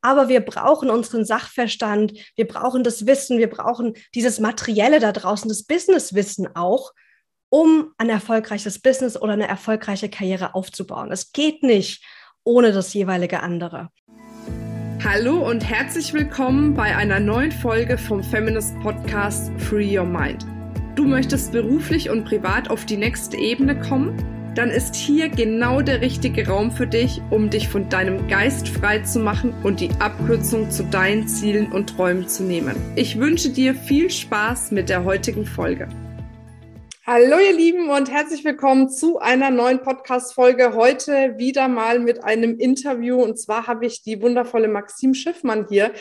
Aber wir brauchen unseren Sachverstand, wir brauchen das Wissen, wir brauchen dieses Materielle da draußen, das Businesswissen auch, um ein erfolgreiches Business oder eine erfolgreiche Karriere aufzubauen. Es geht nicht ohne das jeweilige andere. Hallo und herzlich willkommen bei einer neuen Folge vom Feminist Podcast Free Your Mind. Du möchtest beruflich und privat auf die nächste Ebene kommen? Dann ist hier genau der richtige Raum für dich, um dich von deinem Geist frei zu machen und die Abkürzung zu deinen Zielen und Träumen zu nehmen. Ich wünsche dir viel Spaß mit der heutigen Folge. Hallo ihr Lieben und herzlich willkommen zu einer neuen Podcast-Folge. Heute wieder mal mit einem Interview und zwar habe ich die wundervolle Maxim Schiffmann hier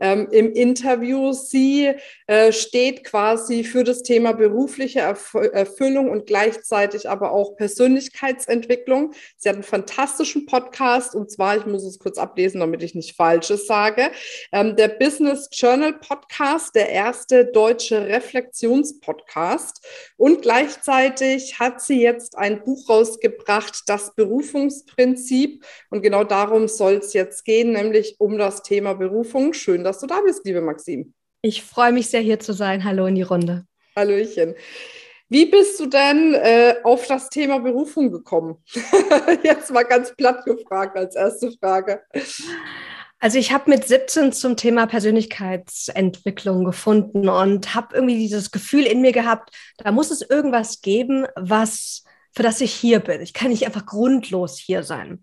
ähm, im Interview. Sie äh, steht quasi für das Thema berufliche Erf Erfüllung und gleichzeitig aber auch Persönlichkeitsentwicklung. Sie hat einen fantastischen Podcast und zwar, ich muss es kurz ablesen, damit ich nicht Falsches sage, ähm, der Business Journal Podcast, der erste deutsche Reflexionspodcast und gleichzeitig hat sie jetzt ein Buch rausgebracht, das Berufungsprinzip. Und genau darum soll es jetzt gehen, nämlich um das Thema Berufung. Schön, dass du da bist, liebe Maxim. Ich freue mich sehr, hier zu sein. Hallo in die Runde. Hallöchen. Wie bist du denn äh, auf das Thema Berufung gekommen? Jetzt mal ganz platt gefragt als erste Frage. Also ich habe mit 17 zum Thema Persönlichkeitsentwicklung gefunden und habe irgendwie dieses Gefühl in mir gehabt, da muss es irgendwas geben, was für das ich hier bin. Ich kann nicht einfach grundlos hier sein.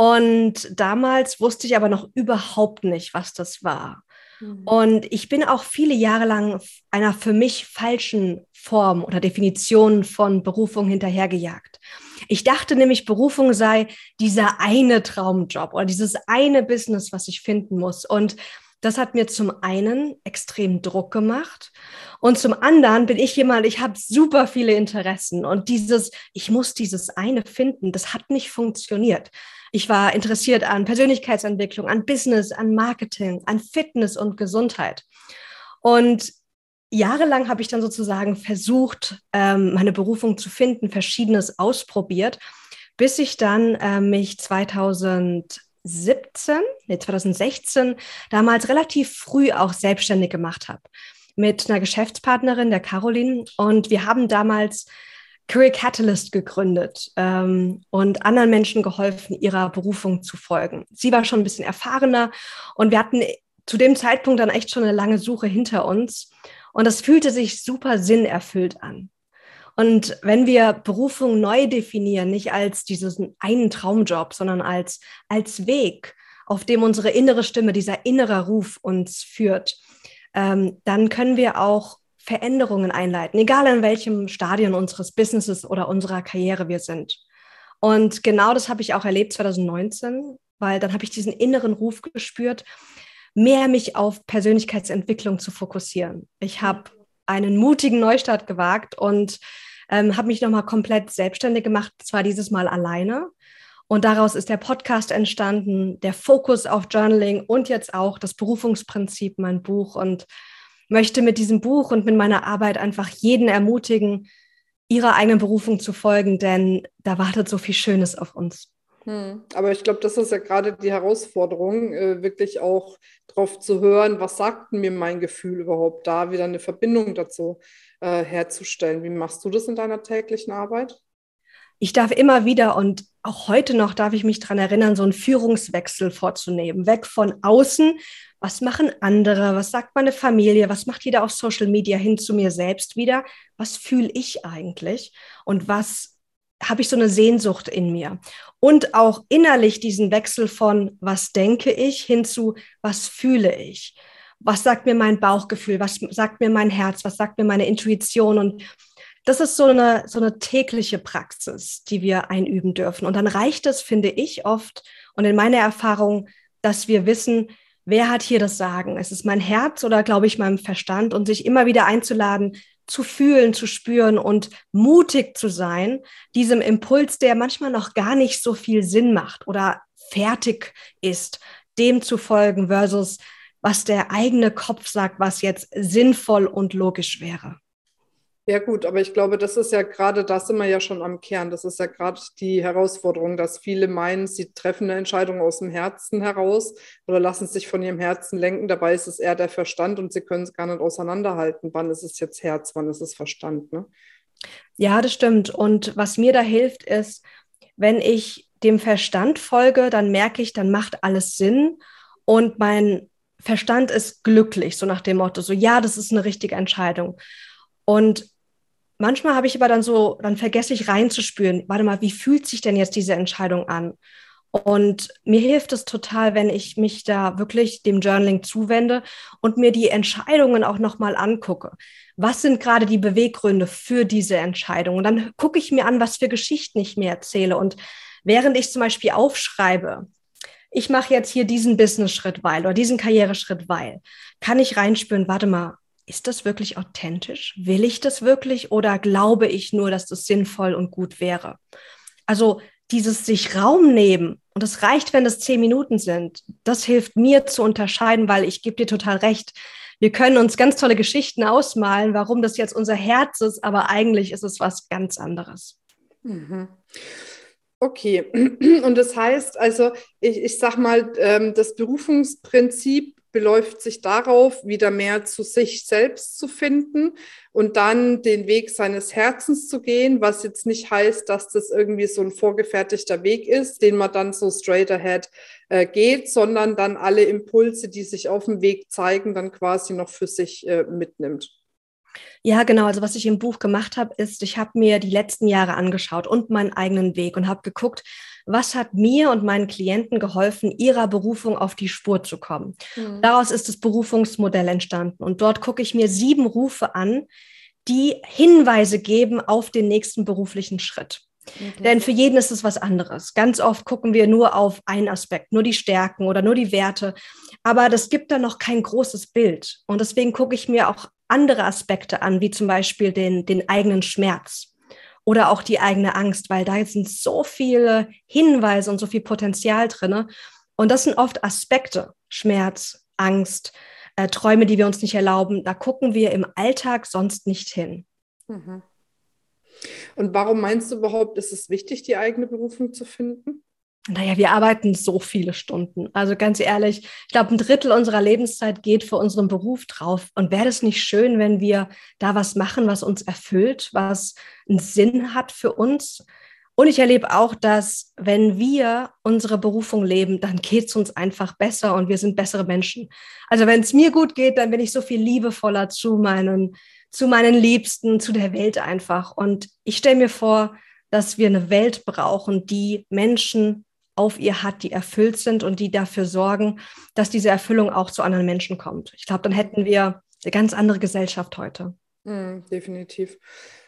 Und damals wusste ich aber noch überhaupt nicht, was das war. Mhm. Und ich bin auch viele Jahre lang einer für mich falschen Form oder Definition von Berufung hinterhergejagt. Ich dachte nämlich, Berufung sei dieser eine Traumjob oder dieses eine Business, was ich finden muss. Und das hat mir zum einen extrem Druck gemacht und zum anderen bin ich jemand, ich habe super viele Interessen und dieses, ich muss dieses eine finden, das hat nicht funktioniert. Ich war interessiert an Persönlichkeitsentwicklung, an Business, an Marketing, an Fitness und Gesundheit. Und jahrelang habe ich dann sozusagen versucht, ähm, meine Berufung zu finden, verschiedenes ausprobiert, bis ich dann äh, mich 2017, nee, 2016 damals relativ früh auch selbstständig gemacht habe mit einer Geschäftspartnerin, der Caroline. Und wir haben damals Career Catalyst gegründet ähm, und anderen Menschen geholfen, ihrer Berufung zu folgen. Sie war schon ein bisschen erfahrener und wir hatten zu dem Zeitpunkt dann echt schon eine lange Suche hinter uns. Und das fühlte sich super sinnerfüllt an. Und wenn wir Berufung neu definieren, nicht als diesen einen Traumjob, sondern als, als Weg, auf dem unsere innere Stimme, dieser innere Ruf uns führt, ähm, dann können wir auch Veränderungen einleiten, egal in welchem Stadion unseres Businesses oder unserer Karriere wir sind. Und genau das habe ich auch erlebt 2019, weil dann habe ich diesen inneren Ruf gespürt, mehr mich auf Persönlichkeitsentwicklung zu fokussieren. Ich habe einen mutigen Neustart gewagt und ähm, habe mich nochmal komplett selbstständig gemacht, zwar dieses Mal alleine. Und daraus ist der Podcast entstanden, der Fokus auf Journaling und jetzt auch das Berufungsprinzip, mein Buch. Und möchte mit diesem Buch und mit meiner Arbeit einfach jeden ermutigen, ihrer eigenen Berufung zu folgen, denn da wartet so viel Schönes auf uns. Hm. Aber ich glaube, das ist ja gerade die Herausforderung, äh, wirklich auch darauf zu hören, was sagt mir mein Gefühl überhaupt da, wieder eine Verbindung dazu äh, herzustellen. Wie machst du das in deiner täglichen Arbeit? Ich darf immer wieder und auch heute noch darf ich mich daran erinnern, so einen Führungswechsel vorzunehmen, weg von außen. Was machen andere? Was sagt meine Familie? Was macht jeder auf Social Media hin zu mir selbst wieder? Was fühle ich eigentlich? Und was habe ich so eine Sehnsucht in mir. Und auch innerlich diesen Wechsel von, was denke ich, hin zu, was fühle ich. Was sagt mir mein Bauchgefühl? Was sagt mir mein Herz? Was sagt mir meine Intuition? Und das ist so eine, so eine tägliche Praxis, die wir einüben dürfen. Und dann reicht es, finde ich, oft und in meiner Erfahrung, dass wir wissen, wer hat hier das Sagen? Es ist mein Herz oder glaube ich meinem Verstand und sich immer wieder einzuladen, zu fühlen, zu spüren und mutig zu sein, diesem Impuls, der manchmal noch gar nicht so viel Sinn macht oder fertig ist, dem zu folgen versus was der eigene Kopf sagt, was jetzt sinnvoll und logisch wäre. Ja gut, aber ich glaube, das ist ja gerade, da sind wir ja schon am Kern. Das ist ja gerade die Herausforderung, dass viele meinen, sie treffen eine Entscheidung aus dem Herzen heraus oder lassen sich von ihrem Herzen lenken. Dabei ist es eher der Verstand und sie können es gar nicht auseinanderhalten. Wann ist es jetzt Herz, wann ist es Verstand? Ne? Ja, das stimmt. Und was mir da hilft, ist, wenn ich dem Verstand folge, dann merke ich, dann macht alles Sinn und mein Verstand ist glücklich, so nach dem Motto, so ja, das ist eine richtige Entscheidung. Und Manchmal habe ich aber dann so, dann vergesse ich reinzuspüren, warte mal, wie fühlt sich denn jetzt diese Entscheidung an? Und mir hilft es total, wenn ich mich da wirklich dem Journaling zuwende und mir die Entscheidungen auch nochmal angucke. Was sind gerade die Beweggründe für diese Entscheidung? Und dann gucke ich mir an, was für Geschichten ich mir erzähle. Und während ich zum Beispiel aufschreibe, ich mache jetzt hier diesen Business-Schritt weil oder diesen Karriereschritt weil, kann ich reinspüren, warte mal, ist das wirklich authentisch? Will ich das wirklich oder glaube ich nur, dass das sinnvoll und gut wäre? Also dieses sich Raum nehmen, und es reicht, wenn es zehn Minuten sind, das hilft mir zu unterscheiden, weil ich gebe dir total recht. Wir können uns ganz tolle Geschichten ausmalen, warum das jetzt unser Herz ist, aber eigentlich ist es was ganz anderes. Mhm. Okay, und das heißt also, ich, ich sag mal, ähm, das Berufungsprinzip beläuft sich darauf, wieder mehr zu sich selbst zu finden und dann den Weg seines Herzens zu gehen, was jetzt nicht heißt, dass das irgendwie so ein vorgefertigter Weg ist, den man dann so straight ahead äh, geht, sondern dann alle Impulse, die sich auf dem Weg zeigen, dann quasi noch für sich äh, mitnimmt. Ja, genau. Also was ich im Buch gemacht habe, ist, ich habe mir die letzten Jahre angeschaut und meinen eigenen Weg und habe geguckt, was hat mir und meinen Klienten geholfen, ihrer Berufung auf die Spur zu kommen. Mhm. Daraus ist das Berufungsmodell entstanden. Und dort gucke ich mir sieben Rufe an, die Hinweise geben auf den nächsten beruflichen Schritt. Okay. Denn für jeden ist es was anderes. Ganz oft gucken wir nur auf einen Aspekt, nur die Stärken oder nur die Werte. Aber das gibt dann noch kein großes Bild. Und deswegen gucke ich mir auch andere Aspekte an, wie zum Beispiel den, den eigenen Schmerz oder auch die eigene Angst, weil da sind so viele Hinweise und so viel Potenzial drin. Und das sind oft Aspekte, Schmerz, Angst, äh, Träume, die wir uns nicht erlauben. Da gucken wir im Alltag sonst nicht hin. Mhm. Und warum meinst du überhaupt, ist es wichtig, die eigene Berufung zu finden? Naja, wir arbeiten so viele Stunden. Also ganz ehrlich, ich glaube, ein Drittel unserer Lebenszeit geht für unseren Beruf drauf. Und wäre es nicht schön, wenn wir da was machen, was uns erfüllt, was einen Sinn hat für uns? Und ich erlebe auch, dass wenn wir unsere Berufung leben, dann geht es uns einfach besser und wir sind bessere Menschen. Also wenn es mir gut geht, dann bin ich so viel liebevoller zu meinen, zu meinen Liebsten, zu der Welt einfach. Und ich stelle mir vor, dass wir eine Welt brauchen, die Menschen auf ihr hat, die erfüllt sind und die dafür sorgen, dass diese Erfüllung auch zu anderen Menschen kommt. Ich glaube, dann hätten wir eine ganz andere Gesellschaft heute. Mm, definitiv.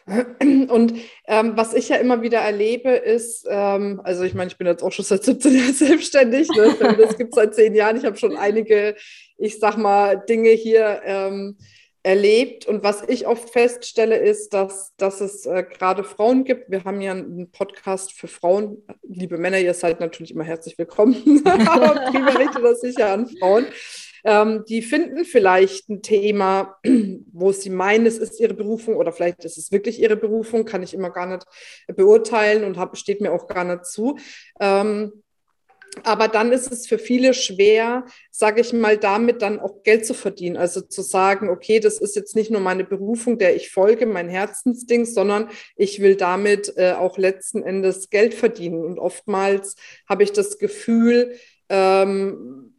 Und ähm, was ich ja immer wieder erlebe, ist, ähm, also ich meine, ich bin jetzt auch schon seit 17 Jahren selbstständig, ne? das gibt es seit zehn Jahren. Ich habe schon einige, ich sag mal, Dinge hier ähm, erlebt. Und was ich oft feststelle, ist, dass, dass es äh, gerade Frauen gibt. Wir haben ja einen Podcast für Frauen. Liebe Männer, ihr seid natürlich immer herzlich willkommen. Aber primär richtet das sich ja an Frauen. Ähm, die finden vielleicht ein Thema, wo sie meinen, es ist ihre Berufung oder vielleicht ist es wirklich ihre Berufung, kann ich immer gar nicht beurteilen und hab, steht mir auch gar nicht zu. Ähm, aber dann ist es für viele schwer, sage ich mal, damit dann auch Geld zu verdienen. Also zu sagen, okay, das ist jetzt nicht nur meine Berufung, der ich folge, mein Herzensding, sondern ich will damit äh, auch letzten Endes Geld verdienen. Und oftmals habe ich das Gefühl, ähm,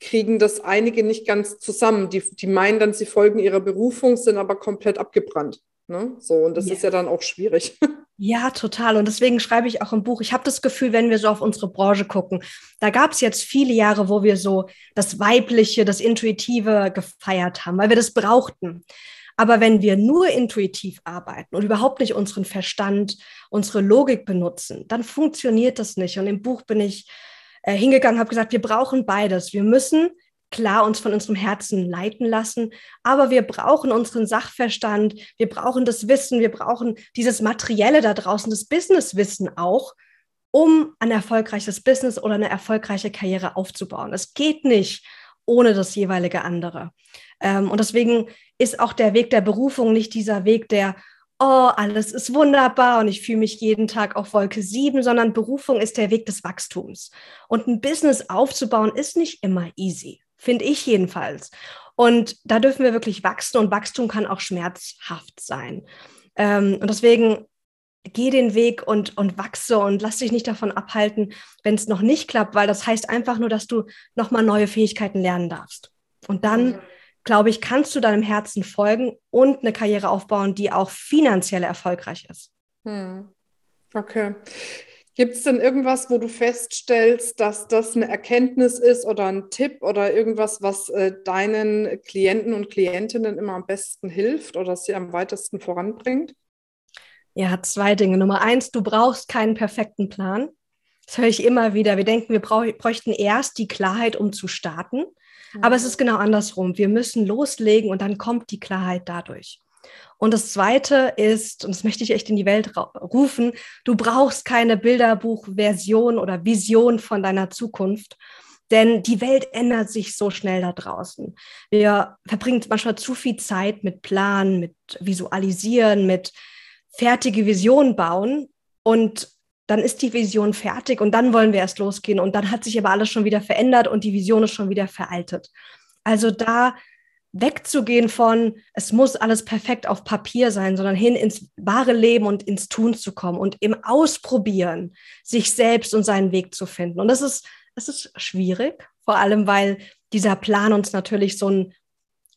kriegen das einige nicht ganz zusammen. Die, die meinen dann, sie folgen ihrer Berufung, sind aber komplett abgebrannt. Ne? So, und das yeah. ist ja dann auch schwierig. Ja, total. Und deswegen schreibe ich auch im Buch, ich habe das Gefühl, wenn wir so auf unsere Branche gucken, da gab es jetzt viele Jahre, wo wir so das Weibliche, das Intuitive gefeiert haben, weil wir das brauchten. Aber wenn wir nur intuitiv arbeiten und überhaupt nicht unseren Verstand, unsere Logik benutzen, dann funktioniert das nicht. Und im Buch bin ich äh, hingegangen, habe gesagt, wir brauchen beides. Wir müssen klar uns von unserem Herzen leiten lassen, aber wir brauchen unseren Sachverstand, wir brauchen das Wissen, wir brauchen dieses Materielle da draußen, das Businesswissen auch, um ein erfolgreiches Business oder eine erfolgreiche Karriere aufzubauen. Es geht nicht ohne das jeweilige andere. Ähm, und deswegen ist auch der Weg der Berufung nicht dieser Weg der oh, alles ist wunderbar und ich fühle mich jeden Tag auf Wolke 7, sondern Berufung ist der Weg des Wachstums. Und ein Business aufzubauen ist nicht immer easy, finde ich jedenfalls. Und da dürfen wir wirklich wachsen und Wachstum kann auch schmerzhaft sein. Ähm, und deswegen geh den Weg und, und wachse und lass dich nicht davon abhalten, wenn es noch nicht klappt, weil das heißt einfach nur, dass du nochmal neue Fähigkeiten lernen darfst. Und dann mhm glaube ich, kannst du deinem Herzen folgen und eine Karriere aufbauen, die auch finanziell erfolgreich ist. Hm. Okay. Gibt es denn irgendwas, wo du feststellst, dass das eine Erkenntnis ist oder ein Tipp oder irgendwas, was äh, deinen Klienten und Klientinnen immer am besten hilft oder sie am weitesten voranbringt? Ja, zwei Dinge. Nummer eins, du brauchst keinen perfekten Plan. Das höre ich immer wieder. Wir denken, wir bräuchten erst die Klarheit, um zu starten. Aber es ist genau andersrum. Wir müssen loslegen und dann kommt die Klarheit dadurch. Und das Zweite ist, und das möchte ich echt in die Welt rufen, du brauchst keine Bilderbuchversion oder Vision von deiner Zukunft, denn die Welt ändert sich so schnell da draußen. Wir verbringen manchmal zu viel Zeit mit Planen, mit Visualisieren, mit fertige Visionen bauen und dann ist die Vision fertig und dann wollen wir erst losgehen und dann hat sich aber alles schon wieder verändert und die Vision ist schon wieder veraltet. Also da wegzugehen von, es muss alles perfekt auf Papier sein, sondern hin ins wahre Leben und ins Tun zu kommen und im Ausprobieren sich selbst und seinen Weg zu finden. Und das ist, das ist schwierig, vor allem weil dieser Plan uns natürlich so, ein,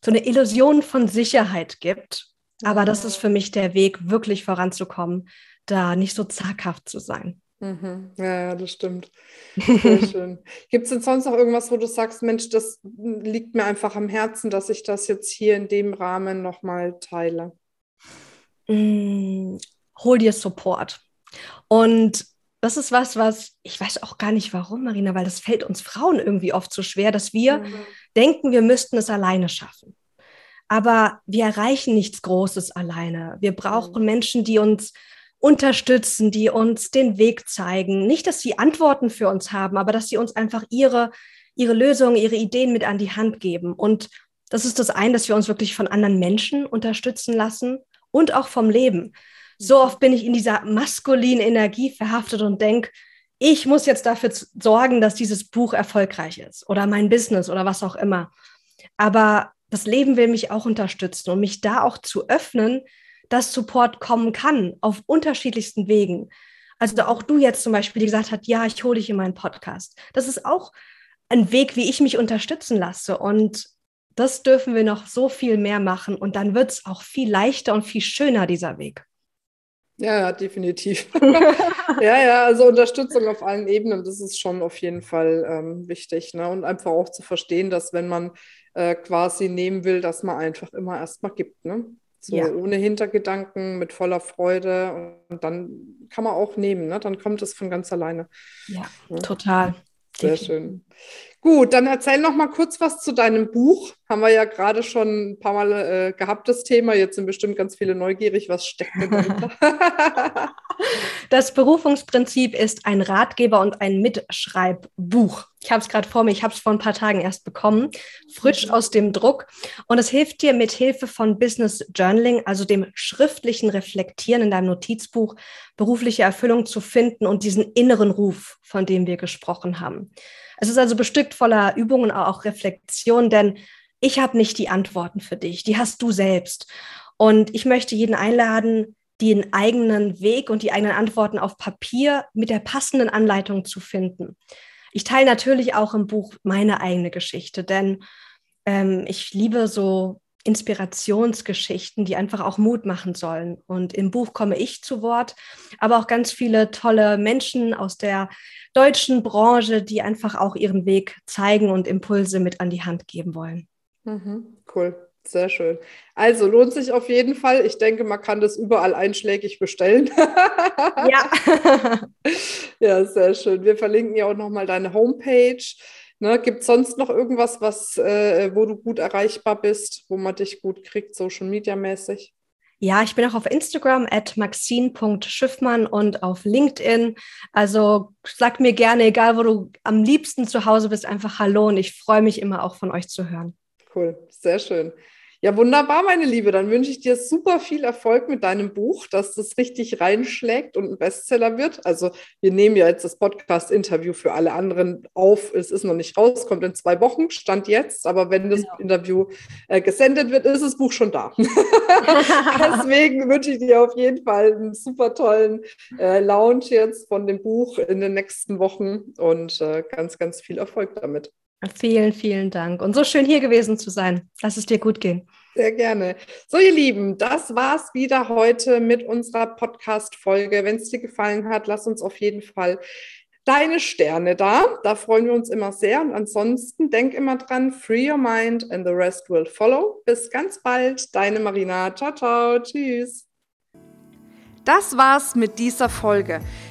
so eine Illusion von Sicherheit gibt. Aber das ist für mich der Weg, wirklich voranzukommen da nicht so zaghaft zu sein. Mhm. Ja, ja, das stimmt. Sehr schön. Gibt es denn sonst noch irgendwas, wo du sagst, Mensch, das liegt mir einfach am Herzen, dass ich das jetzt hier in dem Rahmen nochmal teile? Mm, hol dir Support. Und das ist was, was ich weiß auch gar nicht warum, Marina, weil das fällt uns Frauen irgendwie oft so schwer, dass wir mhm. denken, wir müssten es alleine schaffen. Aber wir erreichen nichts Großes alleine. Wir brauchen mhm. Menschen, die uns unterstützen, die uns den Weg zeigen. Nicht, dass sie Antworten für uns haben, aber dass sie uns einfach ihre, ihre Lösungen, ihre Ideen mit an die Hand geben. Und das ist das eine, dass wir uns wirklich von anderen Menschen unterstützen lassen und auch vom Leben. So oft bin ich in dieser maskulinen Energie verhaftet und denke, ich muss jetzt dafür sorgen, dass dieses Buch erfolgreich ist oder mein Business oder was auch immer. Aber das Leben will mich auch unterstützen und mich da auch zu öffnen, dass Support kommen kann auf unterschiedlichsten Wegen. Also auch du jetzt zum Beispiel, die gesagt hat, ja, ich hole dich in meinen Podcast. Das ist auch ein Weg, wie ich mich unterstützen lasse. Und das dürfen wir noch so viel mehr machen. Und dann wird es auch viel leichter und viel schöner, dieser Weg. Ja, definitiv. ja, ja, also Unterstützung auf allen Ebenen, das ist schon auf jeden Fall ähm, wichtig. Ne? Und einfach auch zu verstehen, dass wenn man äh, quasi nehmen will, dass man einfach immer erstmal gibt. Ne? So ja. ohne Hintergedanken, mit voller Freude. Und dann kann man auch nehmen, ne? dann kommt es von ganz alleine. Ja, ja. total. Sehr schön. Gut, dann erzähl noch mal kurz was zu deinem Buch. Haben wir ja gerade schon ein paar Mal äh, gehabt, das Thema. Jetzt sind bestimmt ganz viele neugierig. Was steckt denn dahinter? das Berufungsprinzip ist ein Ratgeber und ein Mitschreibbuch. Ich habe es gerade vor mir, ich habe es vor ein paar Tagen erst bekommen, frisch aus dem Druck. Und es hilft dir mit Hilfe von Business Journaling, also dem schriftlichen Reflektieren in deinem Notizbuch, berufliche Erfüllung zu finden und diesen inneren Ruf, von dem wir gesprochen haben. Es ist also bestückt voller Übungen, auch Reflexion, denn ich habe nicht die Antworten für dich, die hast du selbst. Und ich möchte jeden einladen, den eigenen Weg und die eigenen Antworten auf Papier mit der passenden Anleitung zu finden. Ich teile natürlich auch im Buch meine eigene Geschichte, denn ähm, ich liebe so Inspirationsgeschichten, die einfach auch Mut machen sollen. Und im Buch komme ich zu Wort, aber auch ganz viele tolle Menschen aus der deutschen Branche, die einfach auch ihren Weg zeigen und Impulse mit an die Hand geben wollen. Mhm, cool. Sehr schön. Also lohnt sich auf jeden Fall. Ich denke, man kann das überall einschlägig bestellen. ja. ja, sehr schön. Wir verlinken ja auch nochmal deine Homepage. Ne, Gibt es sonst noch irgendwas, was, äh, wo du gut erreichbar bist, wo man dich gut kriegt, Social Media mäßig? Ja, ich bin auch auf Instagram at maxine.schiffmann und auf LinkedIn. Also sag mir gerne, egal wo du am liebsten zu Hause bist, einfach Hallo und ich freue mich immer auch von euch zu hören. Cool, sehr schön. Ja, wunderbar, meine Liebe. Dann wünsche ich dir super viel Erfolg mit deinem Buch, dass das richtig reinschlägt und ein Bestseller wird. Also wir nehmen ja jetzt das Podcast-Interview für alle anderen auf. Es ist noch nicht raus, kommt in zwei Wochen, stand jetzt. Aber wenn das genau. Interview äh, gesendet wird, ist das Buch schon da. Deswegen wünsche ich dir auf jeden Fall einen super tollen äh, Launch jetzt von dem Buch in den nächsten Wochen und äh, ganz, ganz viel Erfolg damit. Vielen, vielen Dank. Und so schön hier gewesen zu sein. Lass es dir gut gehen. Sehr gerne. So, ihr Lieben, das war's wieder heute mit unserer Podcast-Folge. Wenn es dir gefallen hat, lass uns auf jeden Fall deine Sterne da. Da freuen wir uns immer sehr. Und ansonsten denk immer dran, free your mind and the rest will follow. Bis ganz bald, deine Marina. Ciao, ciao. Tschüss. Das war's mit dieser Folge.